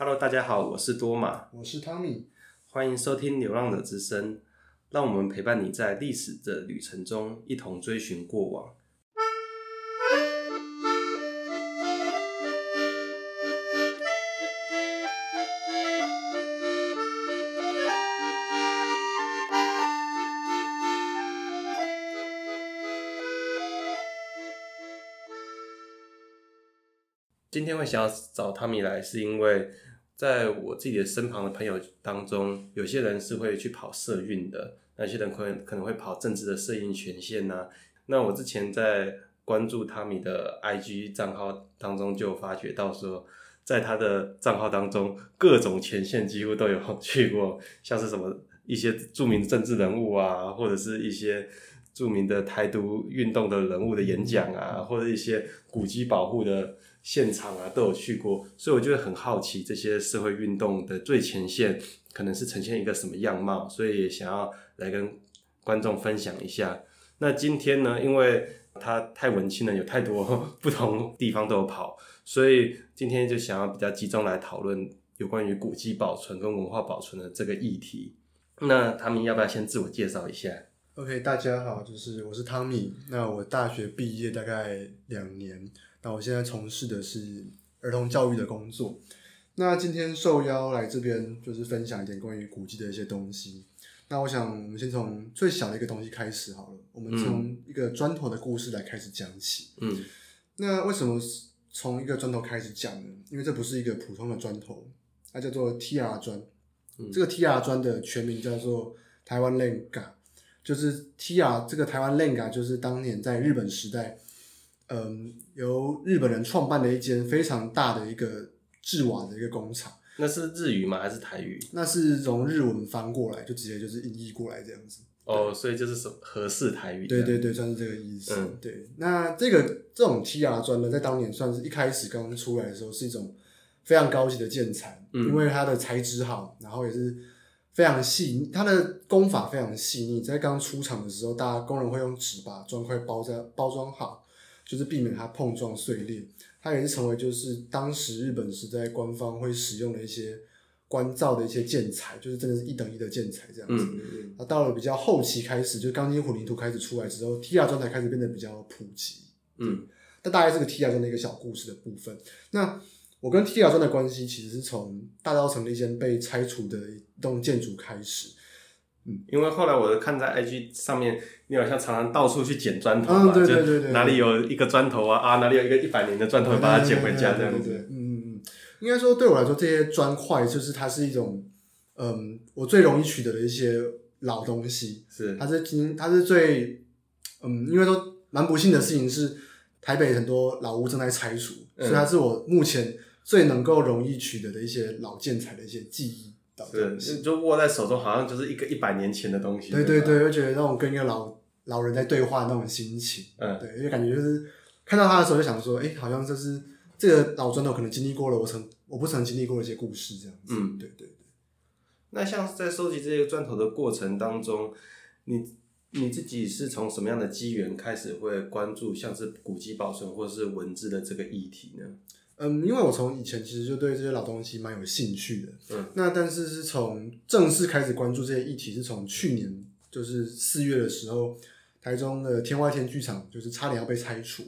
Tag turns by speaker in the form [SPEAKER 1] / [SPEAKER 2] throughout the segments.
[SPEAKER 1] Hello，大家好，我是多玛，
[SPEAKER 2] 我是汤米，
[SPEAKER 1] 欢迎收听《流浪者之声》，让我们陪伴你在历史的旅程中，一同追寻过往。今天会想要找汤米来，是因为在我自己的身旁的朋友当中，有些人是会去跑社运的，那些人可能可能会跑政治的社运前线呐、那我之前在关注汤米的 IG 账号当中，就发觉到说，在他的账号当中，各种前线几乎都有 去过，像是什么一些著名政治人物啊，或者是一些著名的台独运动的人物的演讲啊，或者一些古迹保护的。现场啊都有去过，所以我就会很好奇这些社会运动的最前线可能是呈现一个什么样貌，所以想要来跟观众分享一下。那今天呢，因为他太文青了，有太多不同地方都有跑，所以今天就想要比较集中来讨论有关于古迹保存跟文化保存的这个议题。那汤米要不要先自我介绍一下
[SPEAKER 2] ？OK，大家好，就是我是汤米。那我大学毕业大概两年。那我现在从事的是儿童教育的工作。那今天受邀来这边，就是分享一点关于古迹的一些东西。那我想，我们先从最小的一个东西开始好了。我们从一个砖头的故事来开始讲起。嗯。那为什么从一个砖头开始讲呢？因为这不是一个普通的砖头，它叫做 TR 砖。嗯。这个 TR 砖的全名叫做台湾 Lenga，就是 TR 这个台湾 Lenga，就是当年在日本时代。嗯，由日本人创办的一间非常大的一个制瓦的一个工厂。
[SPEAKER 1] 那是日语吗？还是台语？
[SPEAKER 2] 那是从日文翻过来，就直接就是音译过来这样子。
[SPEAKER 1] 哦，所以就是什合适台语？
[SPEAKER 2] 对对对，算是这个意思。嗯，对。那这个这种 TR 砖呢，在当年算是一开始刚刚出来的时候，是一种非常高级的建材，嗯，因为它的材质好，然后也是非常细，它的工法非常细腻。在刚出厂的时候，大家工人会用纸把砖块包在包装好。就是避免它碰撞碎裂，它也是成为就是当时日本时代官方会使用的一些关照的一些建材，就是真的是一等一的建材这样子。那到了比较后期开始，就钢筋混凝土开始出来之后，TR 砖才开始变得比较普及。嗯。那大概是个 TR 砖的一个小故事的部分。那我跟 TR 砖的关系其实是从大稻埕那间被拆除的一栋建筑开始。
[SPEAKER 1] 嗯，因为后来我看在 IG 上面，你好像常常到处去捡砖头嘛，嗯、对对对对，哪里有一个砖头啊啊，哪里有一个一百年的砖头，把它捡回家这样子。对对对对嗯嗯嗯，
[SPEAKER 2] 应该说对我来说，这些砖块就是它是一种，嗯，我最容易取得的一些老东西。是，它是今它是最，嗯，因为说蛮不幸的事情是，台北很多老屋正在拆除，嗯、所以它是我目前最能够容易取得的一些老建材的一些记忆。
[SPEAKER 1] 是，就握在手中，好像就是一个一百年前的东西。
[SPEAKER 2] 对对对，我觉得那种跟一个老老人在对话的那种心情。嗯，对，因为感觉就是看到他的时候，就想说，哎、欸，好像就是这个老砖头可能经历过了我曾我不曾经历过的一些故事这样子。嗯，对对对。
[SPEAKER 1] 那像在收集这些砖头的过程当中，你你自己是从什么样的机缘开始会关注像是古迹保存或是文字的这个议题呢？
[SPEAKER 2] 嗯，因为我从以前其实就对这些老东西蛮有兴趣的。嗯，那但是是从正式开始关注这些议题，是从去年就是四月的时候，台中的天外天剧场就是差点要被拆除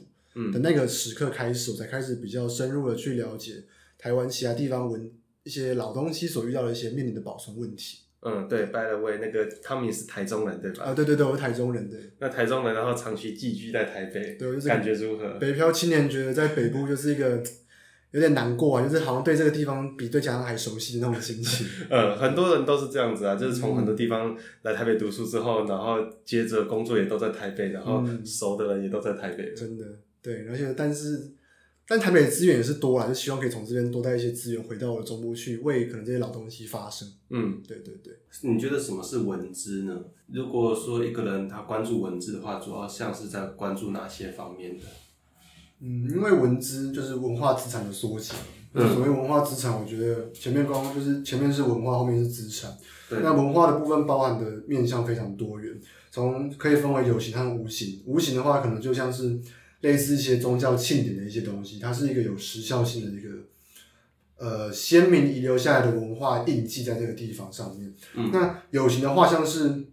[SPEAKER 2] 的那个时刻开始，我才开始比较深入的去了解台湾其他地方文一些老东西所遇到的一些面临的保存问题。
[SPEAKER 1] 嗯，对，by the way，那个汤米是台中人对吧？
[SPEAKER 2] 啊，对对对，我是台中人，对。
[SPEAKER 1] 那台中人，然后长期寄居在台北，对，就是感觉如何？
[SPEAKER 2] 北漂青年觉得在北部就是一个。有点难过啊，就是好像对这个地方比对家乡还熟悉的那种心情。
[SPEAKER 1] 呃，很多人都是这样子啊，就是从很多地方来台北读书之后，然后接着工作也都在台北，然后熟的人也都在台北。
[SPEAKER 2] 真的，对，而且但是，但台北的资源也是多啦，就希望可以从这边多带一些资源回到我的中部去，为可能这些老东西发声。嗯，对对对。
[SPEAKER 1] 你觉得什么是文字呢？如果说一个人他关注文字的话，主要像是在关注哪些方面的？
[SPEAKER 2] 嗯，因为文资就是文化资产的缩写。嗯，所谓文化资产，我觉得前面刚刚就是前面是文化，后面是资产。对。那文化的部分包含的面向非常多元，从可以分为有形和无形。无形的话，可能就像是类似一些宗教庆典的一些东西，它是一个有时效性的一个呃鲜明遗留下来的文化印记在这个地方上面。
[SPEAKER 1] 嗯，
[SPEAKER 2] 那有形的话，像是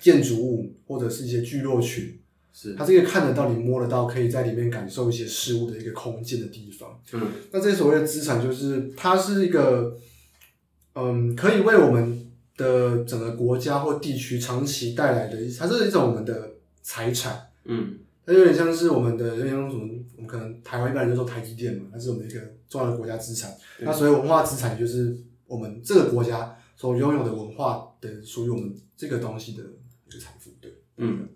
[SPEAKER 2] 建筑物或者是一些聚落群，
[SPEAKER 1] 是
[SPEAKER 2] 它是一个看得到、你摸得到，可以在里面感受一些事物的一个空间的地方。
[SPEAKER 1] 嗯，
[SPEAKER 2] 那这些所谓的资产，就是它是一个，嗯，可以为我们的整个国家或地区长期带来的，它是一种我们的财产。
[SPEAKER 1] 嗯。
[SPEAKER 2] 它有点像是我们的，有点像什么？我们可能台湾一般人就说台积电嘛，它是我们一个重要的国家资产。那所谓文化资产，就是我们这个国家所拥有的文化的，属于我们这个东西的一个财富。对，
[SPEAKER 1] 嗯。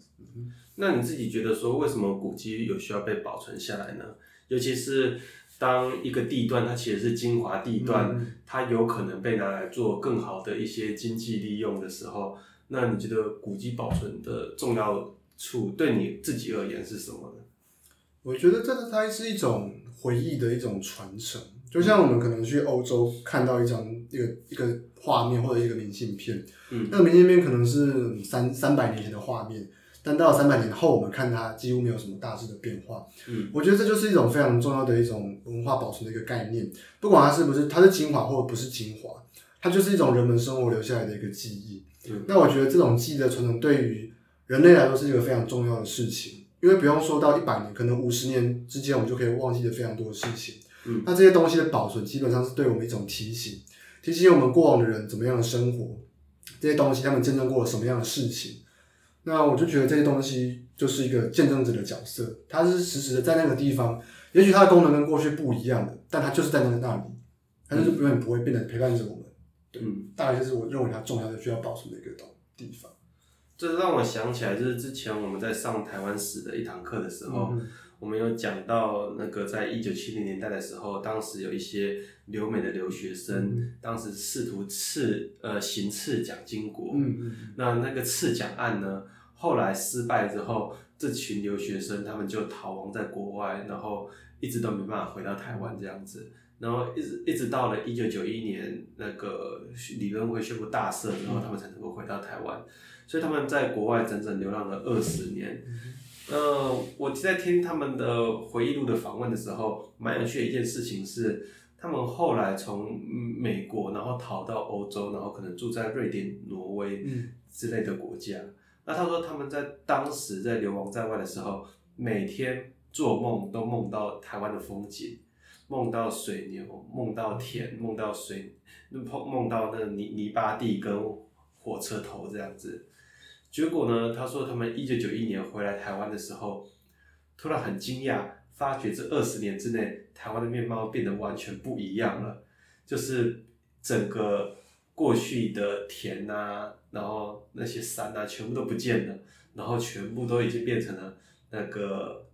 [SPEAKER 1] 那你自己觉得说，为什么古迹有需要被保存下来呢？尤其是当一个地段它其实是精华地段，嗯、它有可能被拿来做更好的一些经济利用的时候，那你觉得古迹保存的重要处对你自己而言是什么呢？
[SPEAKER 2] 我觉得这个它是一种回忆的一种传承，就像我们可能去欧洲看到一张一个一个画面或者一个明信片，嗯，那个明信片可能是三三百年前的画面，但到了三百年后，我们看它几乎没有什么大致的变化。嗯，我觉得这就是一种非常重要的一种文化保存的一个概念，不管它是不是它是精华或者不是精华，它就是一种人们生活留下来的一个记忆。嗯，那我觉得这种记忆的传承对于人类来说是一个非常重要的事情，因为不用说到一百年，可能五十年之间，我们就可以忘记的非常多的事情。嗯，那这些东西的保存，基本上是对我们一种提醒，提醒我们过往的人怎么样的生活，这些东西他们见证过了什么样的事情。那我就觉得这些东西就是一个见证者的角色，它是实时的在那个地方，也许它的功能跟过去不一样的，但它就是在那个那里，它就是永远不会变得陪伴着我们。对，嗯，大概就是我认为它重要的需要保存的一个地方。
[SPEAKER 1] 这让我想起来，就是之前我们在上台湾史的一堂课的时候，嗯、我们有讲到那个在一九七零年代的时候，当时有一些留美的留学生，嗯、当时试图刺呃行刺蒋经国，嗯嗯、那那个刺蒋案呢，后来失败之后，这群留学生他们就逃亡在国外，然后一直都没办法回到台湾这样子，然后一直一直到了一九九一年那个理论会宣布大赦之后，他们才能够回到台湾。所以他们在国外整整流浪了二十年。呃，我在听他们的回忆录的访问的时候，蛮有趣的一件事情是，他们后来从美国，然后逃到欧洲，然后可能住在瑞典、挪威之类的国家。那他说他们在当时在流亡在外的时候，每天做梦都梦到台湾的风景，梦到水牛，梦到田，梦到水，梦梦到那泥泥巴地跟火车头这样子。结果呢？他说他们一九九一年回来台湾的时候，突然很惊讶，发觉这二十年之内，台湾的面貌变得完全不一样了。就是整个过去的田啊，然后那些山啊，全部都不见了，然后全部都已经变成了那个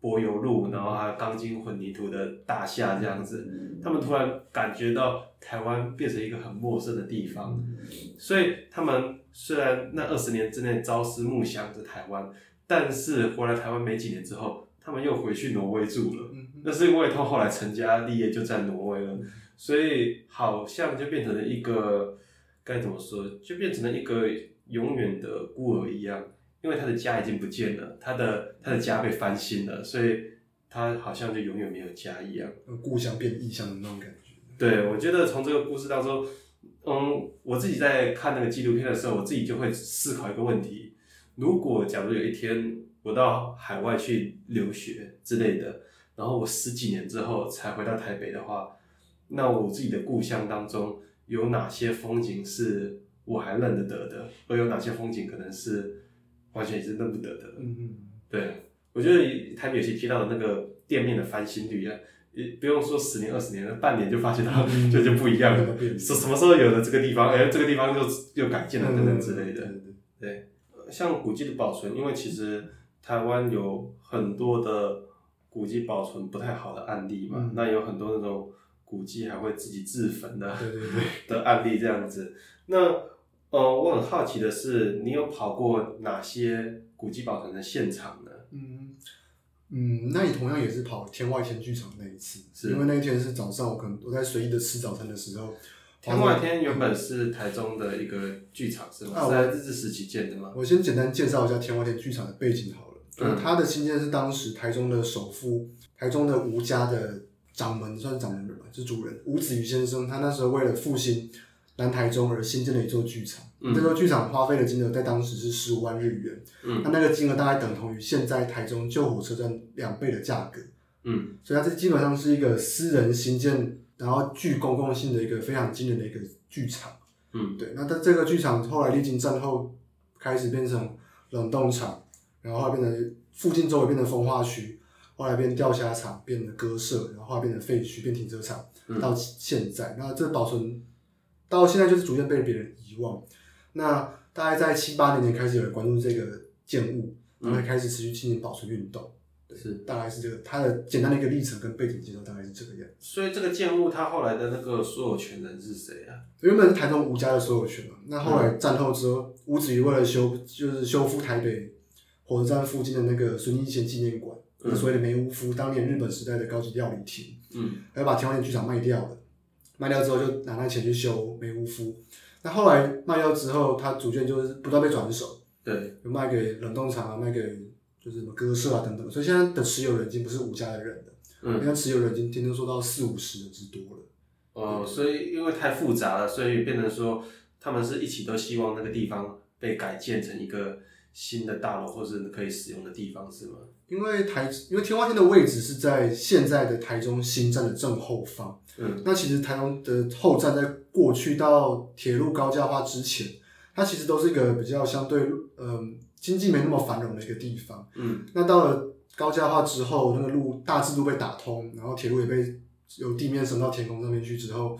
[SPEAKER 1] 柏油路，然后还有钢筋混凝土的大厦这样子。他们突然感觉到台湾变成一个很陌生的地方，所以他们。虽然那二十年之内朝思暮想着台湾，但是回来台湾没几年之后，他们又回去挪威住了。那是因为他后来成家立业就在挪威了，所以好像就变成了一个该怎么说，就变成了一个永远的孤儿一样，因为他的家已经不见了，他的他的家被翻新了，所以他好像就永远没有家一样，
[SPEAKER 2] 故乡变异乡的那种感觉。
[SPEAKER 1] 对，我觉得从这个故事当中。嗯，我自己在看那个纪录片的时候，我自己就会思考一个问题：如果假如有一天我到海外去留学之类的，然后我十几年之后才回到台北的话，那我自己的故乡当中有哪些风景是我还认得得的，而有哪些风景可能是完全也是认不得的？嗯嗯，对，我觉得台北有些提到的那个店面的翻新率啊。也不用说十年二十年，半年就发现它 就就不一样了。什什么时候有的这个地方，哎、欸，这个地方又又改建了等等之类的。对，像古迹的保存，因为其实台湾有很多的古迹保存不太好的案例嘛，嗯、那有很多那种古迹还会自己自焚的，对对对 的案例这样子。那呃，我很好奇的是，你有跑过哪些古迹保存的现场。
[SPEAKER 2] 嗯，那你同样也是跑天外天剧场那一次，是因为那一天是早上，我可能我在随意的吃早餐的时候。
[SPEAKER 1] 天外天原本是台中的一个剧场，是吗？啊，我在日治时期建的吗？
[SPEAKER 2] 我先简单介绍一下天外天剧场的背景好了。嗯。它的新建是当时台中的首富，台中的吴家的掌门，算是掌门人吧，是主人吴子瑜先生，他那时候为了复兴南台中而新建了一座剧场。嗯、这座剧场花费的金额在当时是十五万日元，嗯，那那个金额大概等同于现在台中旧火车站两倍的价格。嗯，所以它这基本上是一个私人新建，然后具公共性的一个非常惊人的一个剧场。嗯，对。那它这个剧场后来历经战后，开始变成冷冻厂，然后变成附近周围变成风化区，后来变钓虾场，变成鸽舍，然后后来变成废墟，变停车场，嗯、到现在，那这保存到现在就是逐渐被别人遗忘。那大概在七八年前开始有人关注这个建物，然后开始持续进行保存运动。是，大概是这个，它的简单的一个历程跟背景介绍大概是这个样子。
[SPEAKER 1] 所以这个建物它后来的那个所有权人是谁啊？
[SPEAKER 2] 原本是台中吴家的所有权嘛，那后来战后之后，吴子瑜为了修，就是修复台北火车站附近的那个孙逸仙纪念馆，嗯、所谓的梅屋夫，当年日本时代的高级料理厅，嗯，还把天花田剧场卖掉了，卖掉之后就拿那钱去修梅屋夫。那后来卖掉之后，它逐渐就是不断被转手，对，就卖给冷冻厂啊，卖给。就是什么鸽舍啊等等，所以现在的持有人已经不是五家的人了，嗯，现在持有人已经听说到四五十人之多了。
[SPEAKER 1] 哦，所以因为太复杂了，所以变成说他们是一起都希望那个地方被改建成一个新的大楼，或是可以使用的地方，是吗？
[SPEAKER 2] 因为台，因为天花天的位置是在现在的台中新站的正后方，嗯，那其实台中的后站在过去到铁路高架化之前，它其实都是一个比较相对，嗯、呃。经济没那么繁荣的一个地方，嗯，那到了高架化之后，那个路大致都被打通，然后铁路也被由地面升到天空上面去之后，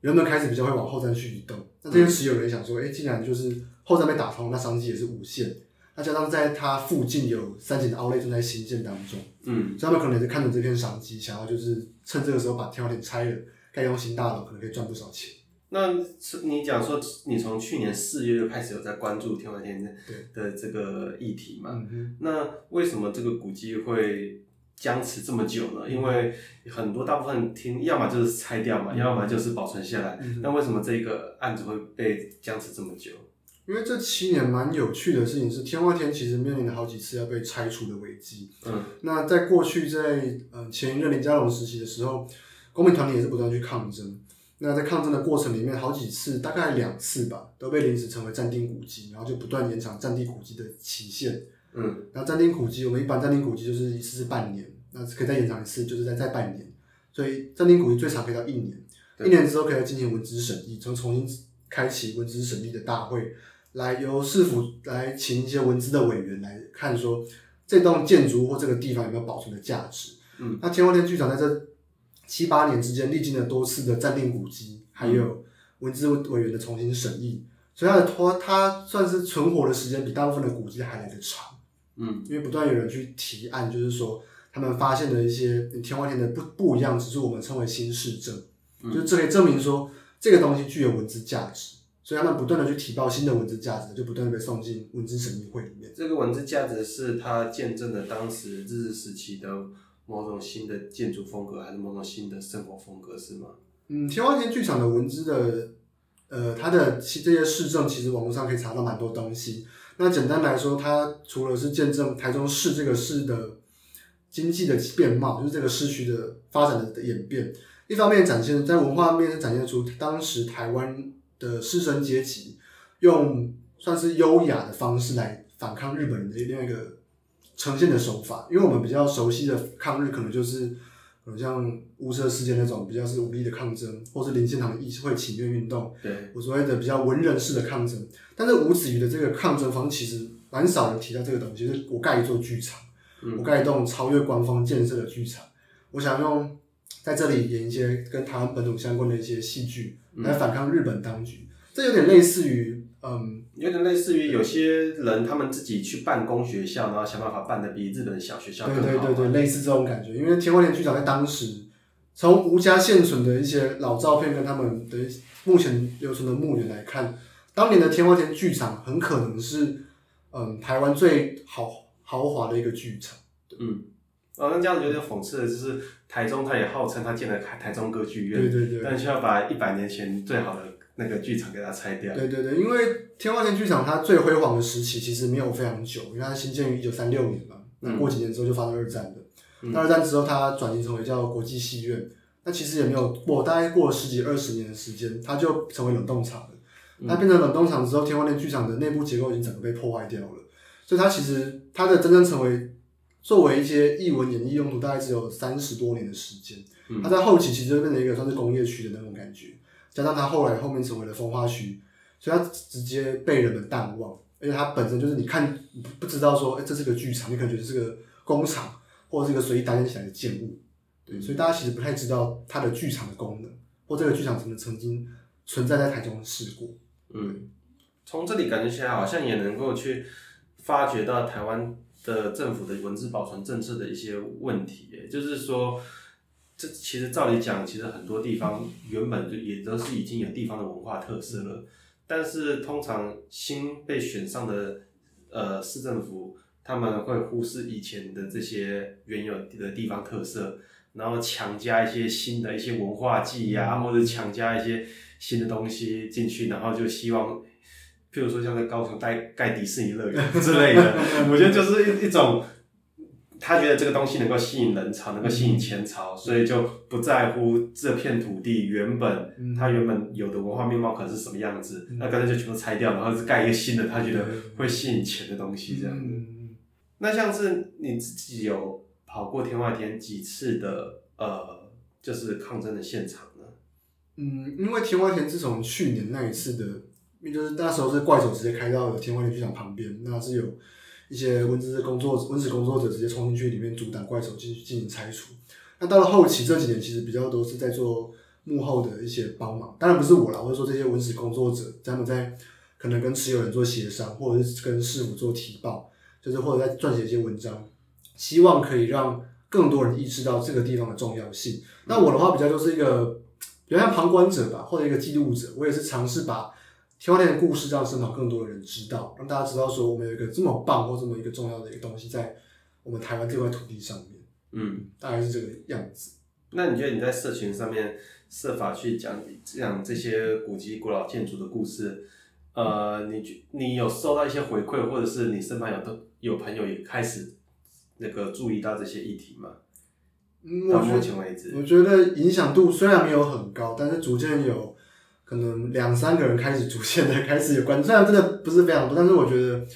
[SPEAKER 2] 人们开始比较会往后站去移动。那这些持有人想说，哎、欸，既然就是后站被打通，那商机也是无限。那加上在它附近有三井的 Outlet 正在新建当中，嗯，所以他们可能也是看着这片商机，想要就是趁这个时候把天花板拆了，盖一栋新大楼，可能可以赚不少钱。
[SPEAKER 1] 那你讲说，你从去年四月就开始有在关注天外天的的这个议题嘛？那为什么这个古迹会僵持这么久呢？因为很多大部分听，要么就是拆掉嘛，要么就是保存下来。那为什么这个案子会被僵持这么久？
[SPEAKER 2] 因为这七年蛮有趣的事情是，天花天其实面临了好几次要被拆除的危机。嗯，那在过去在呃前一任林佳龙时期的时候，公民团体也是不断去抗争。那在抗争的过程里面，好几次，大概两次吧，都被临时成为暂定古迹，然后就不断延长暂定古迹的期限。嗯，然后暂定古迹，我们一般暂定古迹就是一次是半年，那可以再延长一次，就是再再半年。所以暂定古迹最长可以到一年，一年之后可以进行文资审议，从重新开启文资审议的大会，来由市府来请一些文资的委员来看说，这栋建筑或这个地方有没有保存的价值。嗯，那天后殿剧场在这。七八年之间，历经了多次的暂定古迹，还有文字委员的重新审议，所以它的拖，它算是存活的时间比大部分的古迹还来得长。嗯，因为不断有人去提案，就是说他们发现了一些天花天的不不一样，只是我们称为新市镇，嗯、就这可以证明说这个东西具有文字价值，所以他们不断的去提报新的文字价值，就不断的被送进文字审议会里面。
[SPEAKER 1] 这个文字价值是它见证了当时日治时期的。某种新的建筑风格，还是某种新的生活风格，是吗？
[SPEAKER 2] 嗯，天花田剧场的文字的，呃，它的其这些市政，其实网络上可以查到蛮多东西。那简单来说，它除了是见证台中市这个市的经济的变貌，就是这个市区的发展的演变，一方面展现在文化面是展现出当时台湾的士绅阶级用算是优雅的方式来反抗日本人的另外一个。呈现的手法，因为我们比较熟悉的抗日，可能就是，可能像雾社事件那种比较是武力的抗争，或是林献堂的议会请愿运动，对，我所谓的比较文人式的抗争。但是吴子瑜的这个抗争方式，其实蛮少人提到这个东西，就是我盖一座剧场，嗯、我盖一栋超越官方建设的剧场，我想用在这里演一些跟台湾本土相关的一些戏剧，来反抗日本当局。嗯、这有点类似于。嗯，
[SPEAKER 1] 有点类似于有些人他们自己去办公学校，然后想办法办的比日本小学校更好。
[SPEAKER 2] 对对对对，类似这种感觉。因为天花田剧场在当时，从吴家现存的一些老照片跟他们的目前留存的墓园来看，当年的天花田剧场很可能是嗯台湾最豪豪华的一个剧场。
[SPEAKER 1] 嗯，哦，那这样子有点讽刺的就是台中他也号称他建了台台中歌剧院，
[SPEAKER 2] 对对对，
[SPEAKER 1] 但却要把一百年前最好的。那个剧场给它拆掉。
[SPEAKER 2] 对对对，因为天花田剧场它最辉煌的时期其实没有非常久，因为它新建于一九三六年嘛，那过几年之后就发生二战了。那二战之后，它转型成为叫国际戏院。那其实也没有过，大概过了十几二十年的时间，它就成为冷冻厂了。它变成冷冻厂之后，天花乱剧场的内部结构已经整个被破坏掉了。所以它其实它的真正成为作为一些艺文演艺用途，大概只有三十多年的时间。它在后期其实就变成一个算是工业区的那种感觉，加上它后来后面成为了风花区，所以它直接被人们淡忘。而且它本身就是你看不知道说，哎、欸，这是个剧场，你可能觉得是个工厂或者是一个随意搭建起来的建物。对，所以大家其实不太知道它的剧场的功能，或这个剧场曾曾经存在在台中试过。
[SPEAKER 1] 嗯，从这里感觉起来，好像也能够去发掘到台湾的政府的文字保存政策的一些问题。也就是说，这其实照理讲，其实很多地方原本就也都是已经有地方的文化特色了，但是通常新被选上的呃市政府，他们会忽视以前的这些原有的地方特色。然后强加一些新的一些文化记忆啊，或者强加一些新的东西进去，然后就希望，譬如说像在高雄盖盖迪士尼乐园之类的，我觉得就是一一种，他觉得这个东西能够吸引人潮，能够吸引钱潮，所以就不在乎这片土地原本它原本有的文化面貌可能是什么样子，那干脆就全部拆掉，然后是盖一个新的，他觉得会吸引钱的东西这样子。那像是你自己有。跑过天外天几次的呃，就是抗争的现场呢？
[SPEAKER 2] 嗯，因为天外天自从去年那一次的，就是那时候是怪手直接开到了天外天剧场旁边，那是有一些文职工作文职工作者直接冲进去里面阻挡怪手进进行拆除。那到了后期这几年，其实比较多是在做幕后的一些帮忙，当然不是我啦，或者说这些文职工作者，他们在可能跟持有人做协商，或者是跟市府做提报，就是或者在撰写一些文章。希望可以让更多人意识到这个地方的重要性。那我的话比较就是一个比较像旁观者吧，或者一个记录者。我也是尝试把天外天的故事让身旁更多的人知道，让大家知道说我们有一个这么棒或这么一个重要的一个东西在我们台湾这块土地上面。嗯，大概是这个样子。
[SPEAKER 1] 那你觉得你在社群上面设法去讲讲这些古迹、古老建筑的故事，呃，你你有收到一些回馈，或者是你身旁有的有朋友也开始。那个注意到这些议题吗？嗯，到目前为止，
[SPEAKER 2] 我觉得影响度虽然没有很高，但是逐渐有可能两三个人开始逐渐的开始有关注，虽然真的不是非常多，但是我觉得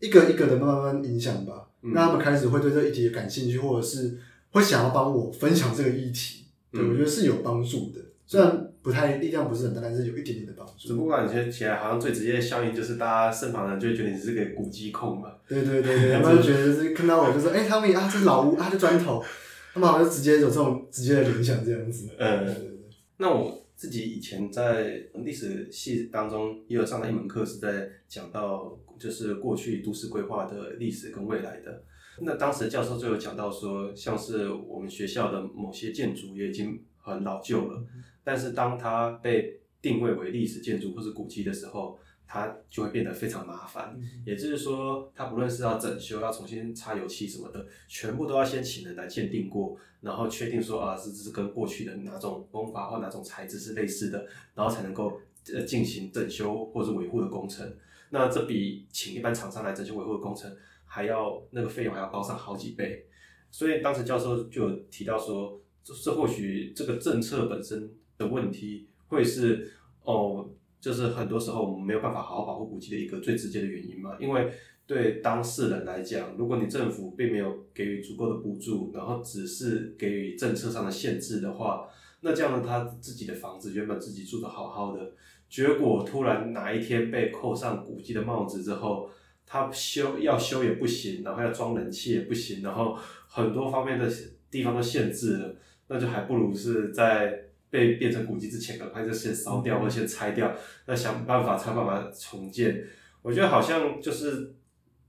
[SPEAKER 2] 一个一个的慢慢慢影响吧，嗯、让他们开始会对这个议题感兴趣，或者是会想要帮我分享这个议题，对，我觉得是有帮助的，虽然。不太力量不是很大，但是有一点点的帮助。
[SPEAKER 1] 只不过感觉起来好像最直接的效应就是大家身旁的人就会觉得你是个古迹控嘛。
[SPEAKER 2] 对对对对，他们就觉得是看到我就说，哎、欸，他们啊，这是老屋啊，这砖头，他们好像直接有这种直接的联想这样子。嗯，对对对。
[SPEAKER 1] 那我自己以前在历史系当中也有上了一门课，是在讲到就是过去都市规划的历史跟未来的。那当时教授就有讲到说，像是我们学校的某些建筑也已经很老旧了。但是当它被定位为历史建筑或是古迹的时候，它就会变得非常麻烦。也就是说，它不论是要整修、要重新擦油漆什么的，全部都要先请人来鉴定过，然后确定说啊，是是跟过去的哪种工法或哪种材质是类似的，然后才能够呃进行整修或者维护的工程。那这比请一般厂商来整修维护的工程还要那个费用还要高上好几倍。所以当时教授就有提到说，这或许这个政策本身。的问题会是哦，就是很多时候我们没有办法好好保护古迹的一个最直接的原因嘛。因为对当事人来讲，如果你政府并没有给予足够的补助，然后只是给予政策上的限制的话，那这样呢他自己的房子原本自己住得好好的，结果突然哪一天被扣上古迹的帽子之后，他修要修也不行，然后要装冷气也不行，然后很多方面的地方都限制了，那就还不如是在。被变成古迹之前，赶快就先烧掉或先拆掉，那想办法才办法重建。我觉得好像就是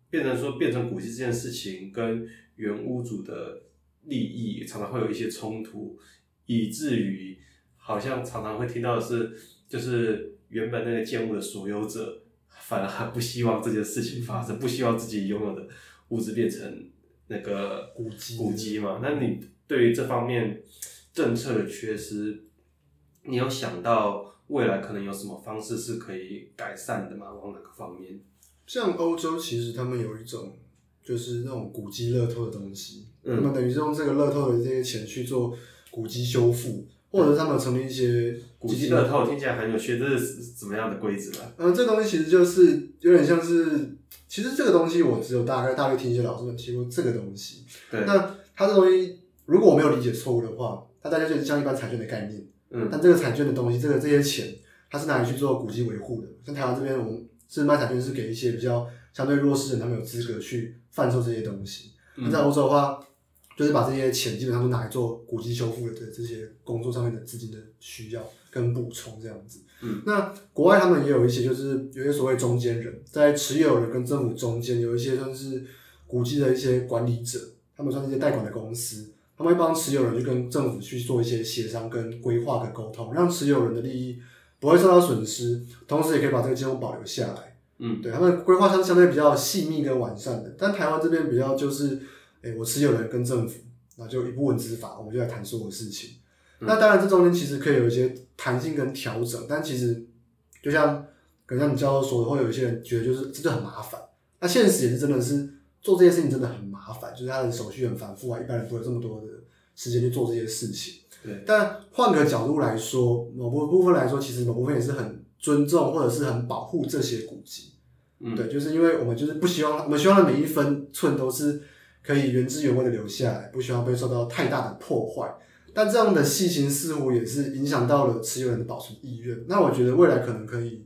[SPEAKER 1] 变成说，变成古迹这件事情跟原屋主的利益常常会有一些冲突，以至于好像常常会听到的是，就是原本那个建物的所有者反而还不希望这件事情发生，不希望自己拥有的物质变成那个古迹古迹嘛。那你对于这方面政策的缺失，你有想到未来可能有什么方式是可以改善的吗？往哪个方面？
[SPEAKER 2] 像欧洲，其实他们有一种就是那种古迹乐透的东西，嗯、他们等于是用这个乐透的这些钱去做古迹修复，或者他们成立一些
[SPEAKER 1] 古迹乐透，听起来很有趣，这是怎么样的规则啊？
[SPEAKER 2] 嗯，这东西其实就是有点像是，其实这个东西我只有大概大概听一些老师们提过这个东西。
[SPEAKER 1] 对，
[SPEAKER 2] 那它这东西如果我没有理解错误的话，它大概就是像一般彩券的概念。嗯，但这个彩券的东西，这个这些钱，它是拿来去做古迹维护的。像台湾这边，我们是卖彩券，是给一些比较相对弱势人，他们有资格去贩售这些东西。那、嗯、在欧洲的话，就是把这些钱基本上都拿来做古迹修复的这些工作上面的资金的需要跟补充这样子。嗯，那国外他们也有一些，就是有些所谓中间人，在持有人跟政府中间，有一些算是古迹的一些管理者，他们算是一些代管的公司。他们会帮持有人去跟政府去做一些协商跟规划跟沟通，让持有人的利益不会受到损失，同时也可以把这个金融保留下来。嗯，对，他们规划相相对比较细密跟完善的。但台湾这边比较就是，哎、欸，我持有人跟政府，那就一部分执法，我们就来谈所有事情。嗯、那当然，这中间其实可以有一些弹性跟调整，但其实就像可能像你教授说的，会有一些人觉得就是这就很麻烦。那现实也是真的是。做这些事情真的很麻烦，就是他的手续很繁复啊，一般人不会有这么多的时间去做这些事情。对，但换个角度来说，某部部分来说，其实某部分也是很尊重或者是很保护这些古迹。嗯，对，就是因为我们就是不希望，我们希望的每一分寸都是可以原汁原味的留下来，不希望被受到太大的破坏。但这样的细心似乎也是影响到了持有人的保存意愿。那我觉得未来可能可以。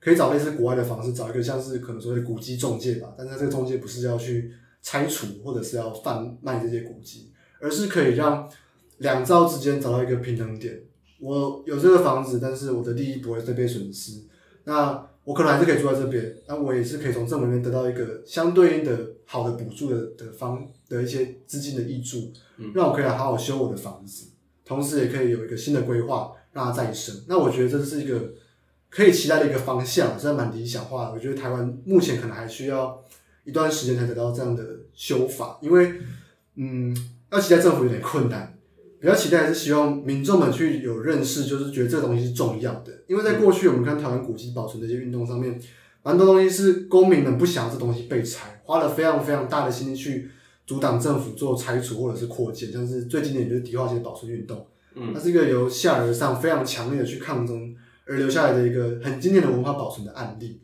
[SPEAKER 2] 可以找类似国外的方式，找一个像是可能所谓的古迹中介吧，但是这个中介不是要去拆除或者是要贩卖这些古迹，而是可以让两造之间找到一个平衡点。我有这个房子，但是我的利益不会再被损失，那我可能还是可以住在这边，那我也是可以从政府那边得到一个相对应的好的补助的的方的一些资金的挹注，让我可以来好好修我的房子，同时也可以有一个新的规划让它再生。那我觉得这是一个。可以期待的一个方向，真的蛮理想化的。我觉得台湾目前可能还需要一段时间才得到这样的修法，因为，嗯，要期待政府有点困难。比较期待还是希望民众们去有认识，就是觉得这个东西是重要的。因为在过去我们看台湾古迹保存这些运动上面，蛮多东西是公民们不想这东西被拆，花了非常非常大的心力去阻挡政府做拆除或者是扩建，像是最经典就是迪化街保存运动，嗯，它是一个由下而上非常强烈的去抗争。而留下来的一个很经典的文化保存的案例。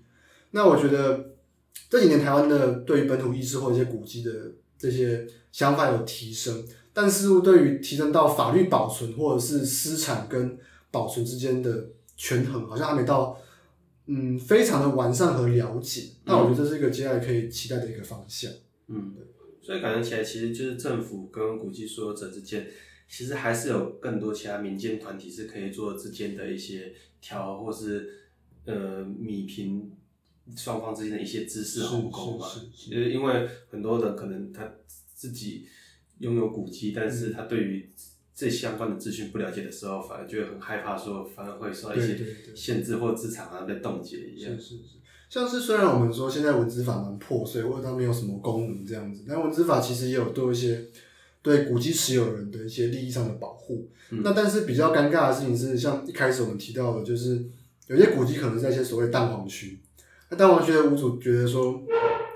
[SPEAKER 2] 那我觉得这几年台湾的对于本土意识或一些古迹的这些想法有提升，但似乎对于提升到法律保存或者是私产跟保存之间的权衡，好像还没到嗯非常的完善和了解。那我觉得这是一个接下来可以期待的一个方向。嗯，对。
[SPEAKER 1] 所以感觉起来，其实就是政府跟古迹所有者之间。其实还是有更多其他民间团体是可以做之间的一些调，或是呃弭平双方之间的一些知识鸿沟嘛。其实因为很多人可能他自己拥有古籍，但是他对于这相关的资讯不了解的时候，反而就会很害怕，说反而会受到一些限制或资产啊被冻结一样。
[SPEAKER 2] 是是是，像是虽然我们说现在文字法蛮破碎，或者它没有什么功能这样子，但文字法其实也有多一些。对古籍持有人的一些利益上的保护，嗯、那但是比较尴尬的事情是，像一开始我们提到的，就是有些古籍可能是在一些所谓蛋黄区，那蛋黄区的屋主觉得说，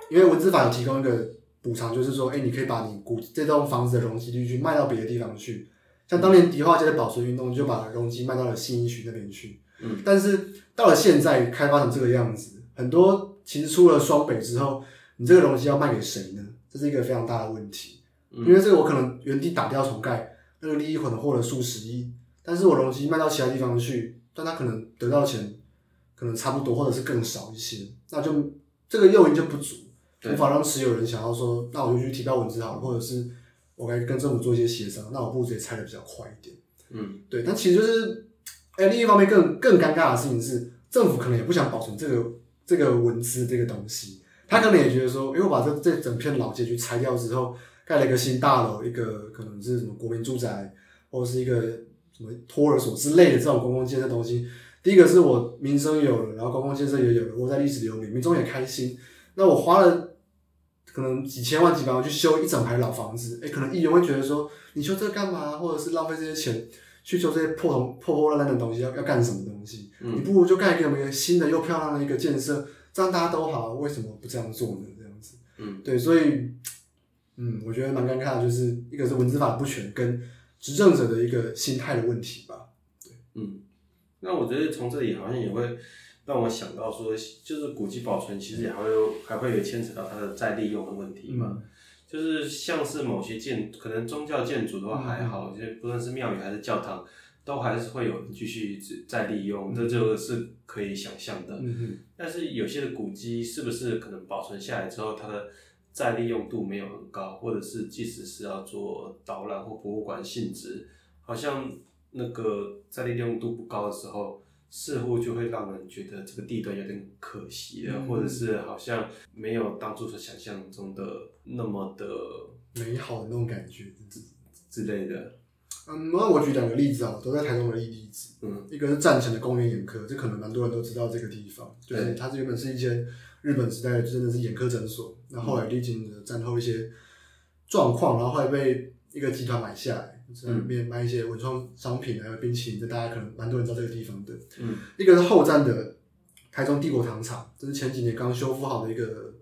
[SPEAKER 2] 因为文字法有提供一个补偿，就是说，哎，你可以把你古这栋房子的容积率去卖到别的地方去，像当年迪化街的保存运动就把容积卖到了信义区那边去，嗯，但是到了现在开发成这个样子，很多其实出了双北之后，你这个容积要卖给谁呢？这是一个非常大的问题。因为这个我可能原地打掉重盖，那个利益可能获了数十亿，但是我容积卖到其他地方去，但他可能得到钱可能差不多，或者是更少一些，那就这个诱因就不足，无法让持有人想要说，那我就去提高文字好了，或者是我该跟政府做一些协商，那我不如直接拆的比较快一点。嗯，对，但其实就是，哎，另一方面更更尴尬的事情是，政府可能也不想保存这个这个文字这个东西，他可能也觉得说，哎，我把这这整片老街区拆掉之后。盖了一个新大楼，一个可能是什么国民住宅，或者是一个什么托儿所之类的这种公共建设东西。第一个是我名声有了，然后公共建设也有了，我在历史留名，民众也开心。那我花了可能几千万、几百万去修一整排老房子，哎，可能议员会觉得说，你修这个干嘛？或者是浪费这些钱去修这些破铜破破烂烂的东西，要要干什么东西？嗯、你不如就盖一个新的又漂亮的一个建设，这样大家都好，为什么不这样做呢？这样子。
[SPEAKER 1] 嗯，
[SPEAKER 2] 对，所以，嗯，我觉得蛮尴尬的，就是一个是文字法不全，跟执政者的一个心态的问题吧。对，
[SPEAKER 1] 嗯，那我觉得从这里好像也会让我想到说，就是古迹保存其实也还会有还会有牵扯到它的再利用的问题嘛。嗯就是像是某些建，可能宗教建筑的话还好，就、嗯、不论是庙宇还是教堂，都还是会有人继续再利用，这、嗯、就是可以想象的。嗯。但是有些的古迹是不是可能保存下来之后，它的再利用度没有很高，或者是即使是要做导览或博物馆性质，好像那个在利用度不高的时候。似乎就会让人觉得这个地段有点可惜了，嗯、或者是好像没有当初所想象中的那么的
[SPEAKER 2] 美好的那种感觉
[SPEAKER 1] 之之类的。
[SPEAKER 2] 嗯，那我举两个例子啊，都在台中的例子。嗯，一个是战前的公园眼科，这可能蛮多人都知道这个地方，就是它是原本是一间日本时代真的是眼科诊所，那后，后来历经了战后一些状况，然后后来被一个集团买下来。在里面卖一些文创商品，还有冰淇淋，这大家可能蛮多人知道这个地方的。嗯，一个是后站的台中帝国糖厂，这是前几年刚修复好的一个，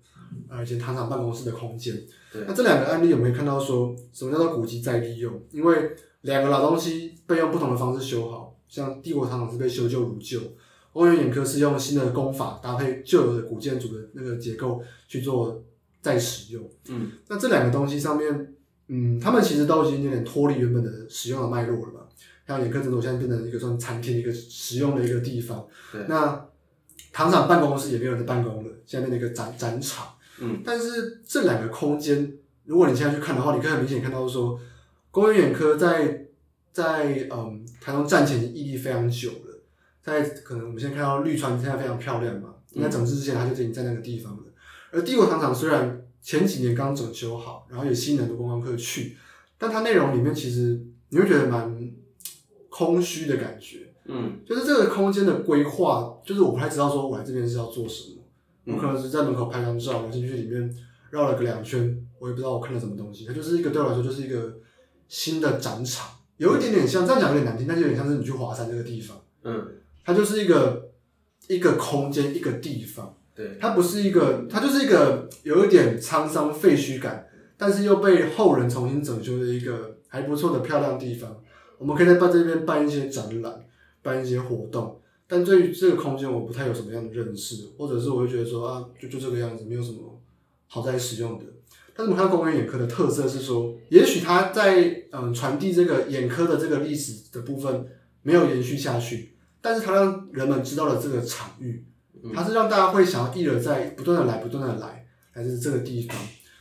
[SPEAKER 2] 呃，以前糖厂办公室的空间。对，那这两个案例，有没有看到说，什么叫做古迹再利用？因为两个老东西被用不同的方式修好，像帝国糖厂是被修旧如旧，欧元眼科是用新的工法搭配旧有的古建筑的那个结构去做再使用。嗯，那这两个东西上面。嗯，他们其实都已经有点脱离原本的使用的脉络了吧？像眼科诊所现在变成一个算餐厅，一个实用的一个地方。对。那糖厂办公室也没有人在办公了，现在变成一个展展场。嗯。但是这两个空间，如果你现在去看的话，你可以很明显看到说，公园眼科在在嗯台中站前屹立非常久了，在可能我们现在看到绿川现在非常漂亮嘛，应该整治之前它就已经在那个地方了。而帝国糖厂虽然。前几年刚整修好，然后也吸引很多观光客去，但它内容里面其实你会觉得蛮空虚的感觉，嗯，就是这个空间的规划，就是我不太知道说我来这边是要做什么，嗯、我可能是在门口拍张照，我进去里面绕了个两圈，我也不知道我看了什么东西，它就是一个对我来说就是一个新的展场，有一点点像这样讲有点难听，但是有点像是你去华山这个地方，嗯，它就是一个一个空间一个地方。对，它不是一个，它就是一个有一点沧桑废墟感，但是又被后人重新整修的一个还不错的漂亮地方。我们可以在办这边办一些展览，办一些活动。但对于这个空间，我不太有什么样的认识，或者是我会觉得说啊，就就这个样子，没有什么好再使用的。但是我们看公园眼科的特色是说，也许它在嗯传递这个眼科的这个历史的部分没有延续下去，但是它让人们知道了这个场域。它是让大家会想要一而再，不断的来，不断的来，来自这个地方。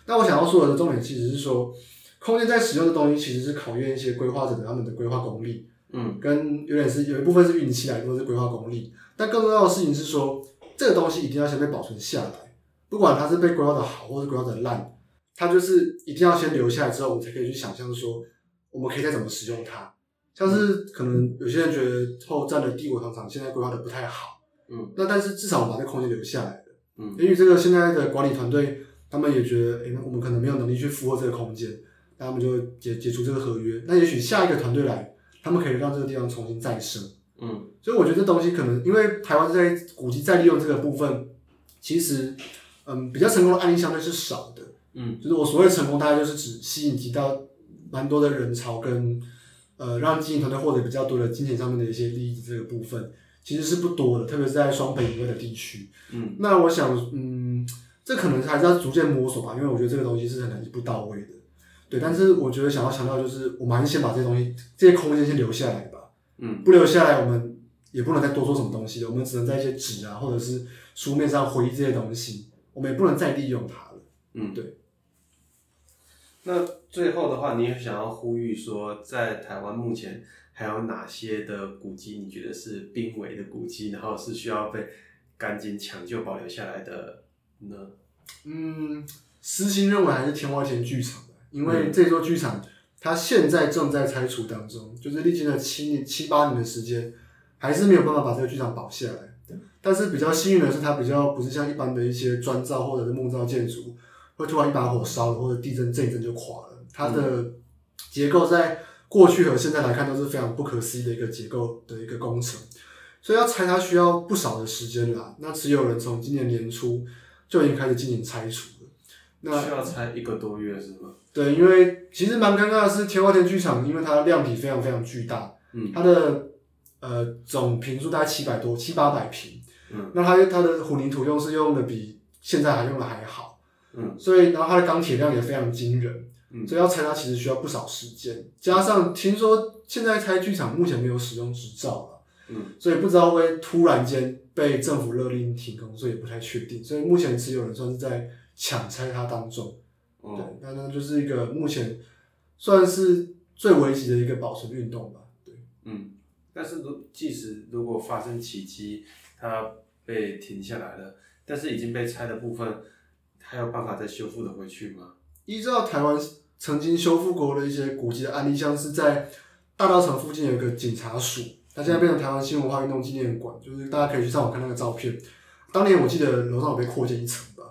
[SPEAKER 2] 那我想要说的重点其实是说，空间在使用的东西其实是考验一些规划者的他们的规划功力，嗯，跟有点是有一部分是运气来，一部分是规划功力。但更重要的事情是说，这个东西一定要先被保存下来，不管它是被规划的好，或是规划的烂，它就是一定要先留下来之后，我们才可以去想象说，我们可以再怎么使用它。像是可能有些人觉得后站的帝国糖厂现在规划的不太好。嗯，那但是至少我把这空间留下来了。嗯，因为这个现在的管理团队，他们也觉得，哎、欸，我们可能没有能力去负荷这个空间，那他们就解解除这个合约。那也许下一个团队来，他们可以让这个地方重新再生。嗯，所以我觉得这东西可能，因为台湾在古迹再利用这个部分，其实，嗯，比较成功的案例相对是少的。嗯，就是我所谓成功，大概就是指吸引集到蛮多的人潮跟，呃，让经营团队获得比较多的金钱上面的一些利益这个部分。其实是不多的，特别是在双北以外的地区。嗯，那我想，嗯，这可能还是要逐渐摸索吧，因为我觉得这个东西是很难一步到位的。对，但是我觉得想要强调就是，我们还是先把这些东西、这些空间先留下来吧。嗯，不留下来，我们也不能再多做什么东西了。我们只能在一些纸啊，或者是书面上回忆这些东西，我们也不能再利用它了。嗯，对。
[SPEAKER 1] 那最后的话，你也想要呼吁说，在台湾目前。还有哪些的古迹你觉得是濒危的古迹，然后是需要被赶紧抢救保留下来的呢？
[SPEAKER 2] 嗯，私心认为还是天花前剧场的，因为这座剧场它现在正在拆除当中，就是历经了七年七八年的时间，还是没有办法把这个剧场保下来。但是比较幸运的是，它比较不是像一般的一些砖造或者是木造建筑，会突然一把火烧了，或者地震这一震就垮了。它的结构在。过去和现在来看都是非常不可思议的一个结构的一个工程，所以要拆它需要不少的时间啦。那持有人从今年年初就已经开始进行拆除。了。那
[SPEAKER 1] 需要拆一个多月是吗？
[SPEAKER 2] 对，因为其实蛮尴尬的是，天花天剧场，因为它的量体非常非常巨大，嗯，它的呃总坪数大概七百多七八百平，嗯，那它它的混凝土用是用的比现在还用的还好，嗯，所以然后它的钢铁量也非常惊人，嗯，所以要拆它其实需要不少时间，加上听说现在拆剧场目前没有使用执照了，嗯，所以不知道会突然间被政府勒令停工，所以也不太确定，所以目前持有人算是在抢拆它当中。对，那那就是一个目前算是最危急的一个保存运动吧。对，
[SPEAKER 1] 嗯，但是如即使如果发生奇迹，它被停下来了，但是已经被拆的部分，还有办法再修复的回去吗？
[SPEAKER 2] 依照台湾曾经修复过的一些古迹的案例，像是在大稻埕附近有一个警察署，它现在变成台湾新文化运动纪念馆，就是大家可以去上网看那个照片。当年我记得楼上有被扩建一层吧。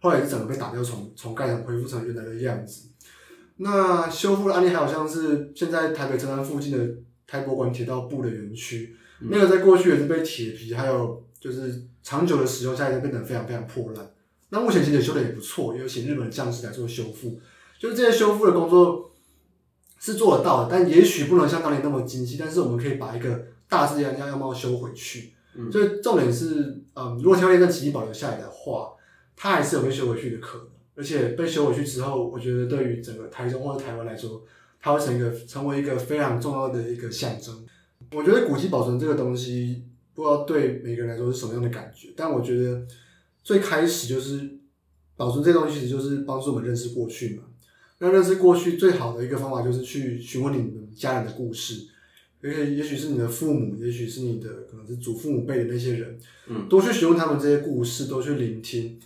[SPEAKER 2] 后来也是整个被打掉，重重盖成恢复成原来的样子。那修复的案例还有像是现在台北车站附近的台博馆铁道部的园区，嗯、那个在过去也是被铁皮还有就是长久的使用下已经，变得非常非常破烂。那目前其实修的也不错，也有请日本的匠师来做修复。就是这些修复的工作是做得到的，但也许不能像当年那么精细。但是我们可以把一个大致的样样貌修回去。嗯、所以重点是，嗯，如果条件跟奇迹保留下来的话。它还是有被修回去的可能，而且被修回去之后，我觉得对于整个台中或者台湾来说，它会成一个成为一个非常重要的一个象征。我觉得古迹保存这个东西，不知道对每个人来说是什么样的感觉，但我觉得最开始就是保存这东西，其实就是帮助我们认识过去嘛。那认识过去最好的一个方法，就是去询问你们家人的故事，而且也许是你的父母，也许是你的可能是祖父母辈的那些人，嗯，多去询问他们这些故事，多去聆听。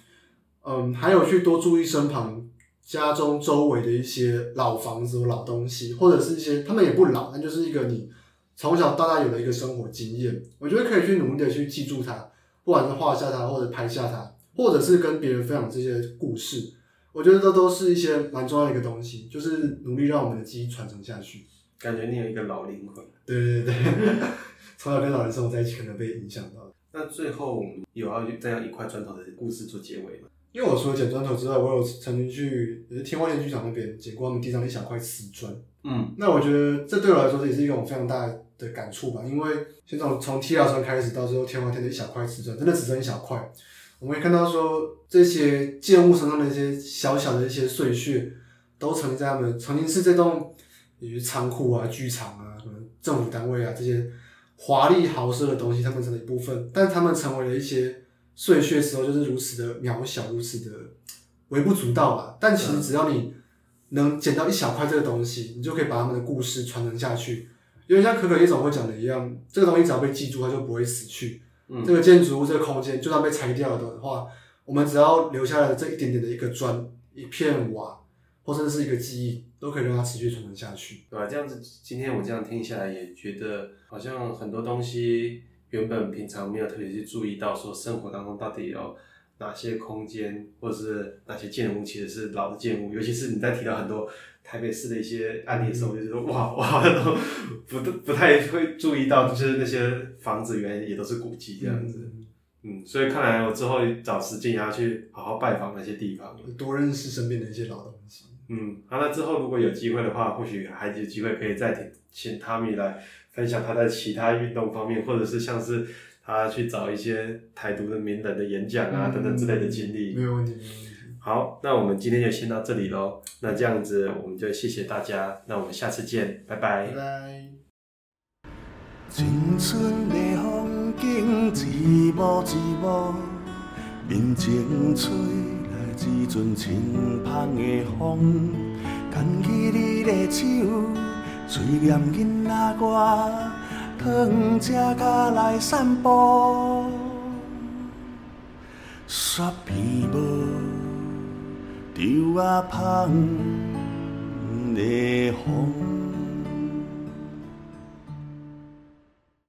[SPEAKER 2] 嗯，还有去多注意身旁家中周围的一些老房子或老东西，或者是一些他们也不老，但就是一个你从小到大有的一个生活经验。我觉得可以去努力的去记住它，不管是画下它，或者拍下它，或者是跟别人分享这些故事。我觉得这都是一些蛮重要的一个东西，就是努力让我们的记忆传承下去。
[SPEAKER 1] 感觉你有一个老灵魂。
[SPEAKER 2] 对对对，从小跟老人生活在一起，可能被影响到。
[SPEAKER 1] 那最后有要这样一块砖头的故事做结尾吗？
[SPEAKER 2] 因为我除了捡砖头之外，我有曾经去也是天花田剧场那边捡过他们地上一小块瓷砖。嗯，那我觉得这对我来说也是一种非常大的感触吧。因为现在从踢踏砖开始，到最后天花天的一小块瓷砖，真的只剩一小块。我们会看到说，这些建物身上的一些小小的一些碎屑，都曾经在他们曾经是这栋，比如仓库啊、剧场啊、什么政府单位啊这些华丽豪奢的东西，他们成了一部分，但他们成为了一些。碎屑时候就是如此的渺小，如此的微不足道吧。但其实只要你能捡到一小块这个东西，你就可以把他们的故事传承下去。因为像可可夜总会讲的一样，这个东西只要被记住，它就不会死去。嗯，这个建筑物、这个空间，就算被拆掉了的话，我们只要留下来的这一点点的一个砖、一片瓦，或者是一个记忆，都可以让它持续传承下去。
[SPEAKER 1] 对吧？这样子，今天我这样听下来，也觉得好像很多东西。原本平常没有特别去注意到，说生活当中到底有哪些空间，或者是哪些建物其实是老的建物。尤其是你在提到很多台北市的一些案例的时候，我就觉得哇哇都不不太会注意到，就是那些房子原来也都是古迹这样子。嗯，嗯，所以看来我之后找时间也要去好好拜访那些地方，
[SPEAKER 2] 多认识身边的一些老东西。
[SPEAKER 1] 嗯，好，那之后如果有机会的话，或许还有机会可以再请请 Tommy 来。分享他在其他运动方面，或者是像是他去找一些台独的名人的演讲啊、嗯、等等之类的经历。
[SPEAKER 2] 没有问题，没有问题。
[SPEAKER 1] 好，那我们今天就先到这里喽。那这样子，我们就谢谢大家。那我们下次见，拜拜。
[SPEAKER 2] 拜拜。
[SPEAKER 3] 青春的风景一幕一幕，人情吹来一阵清香的风，牵起你的手。嘴念囡仔歌，躺车甲来散步，煞鼻无，丢啊香的风。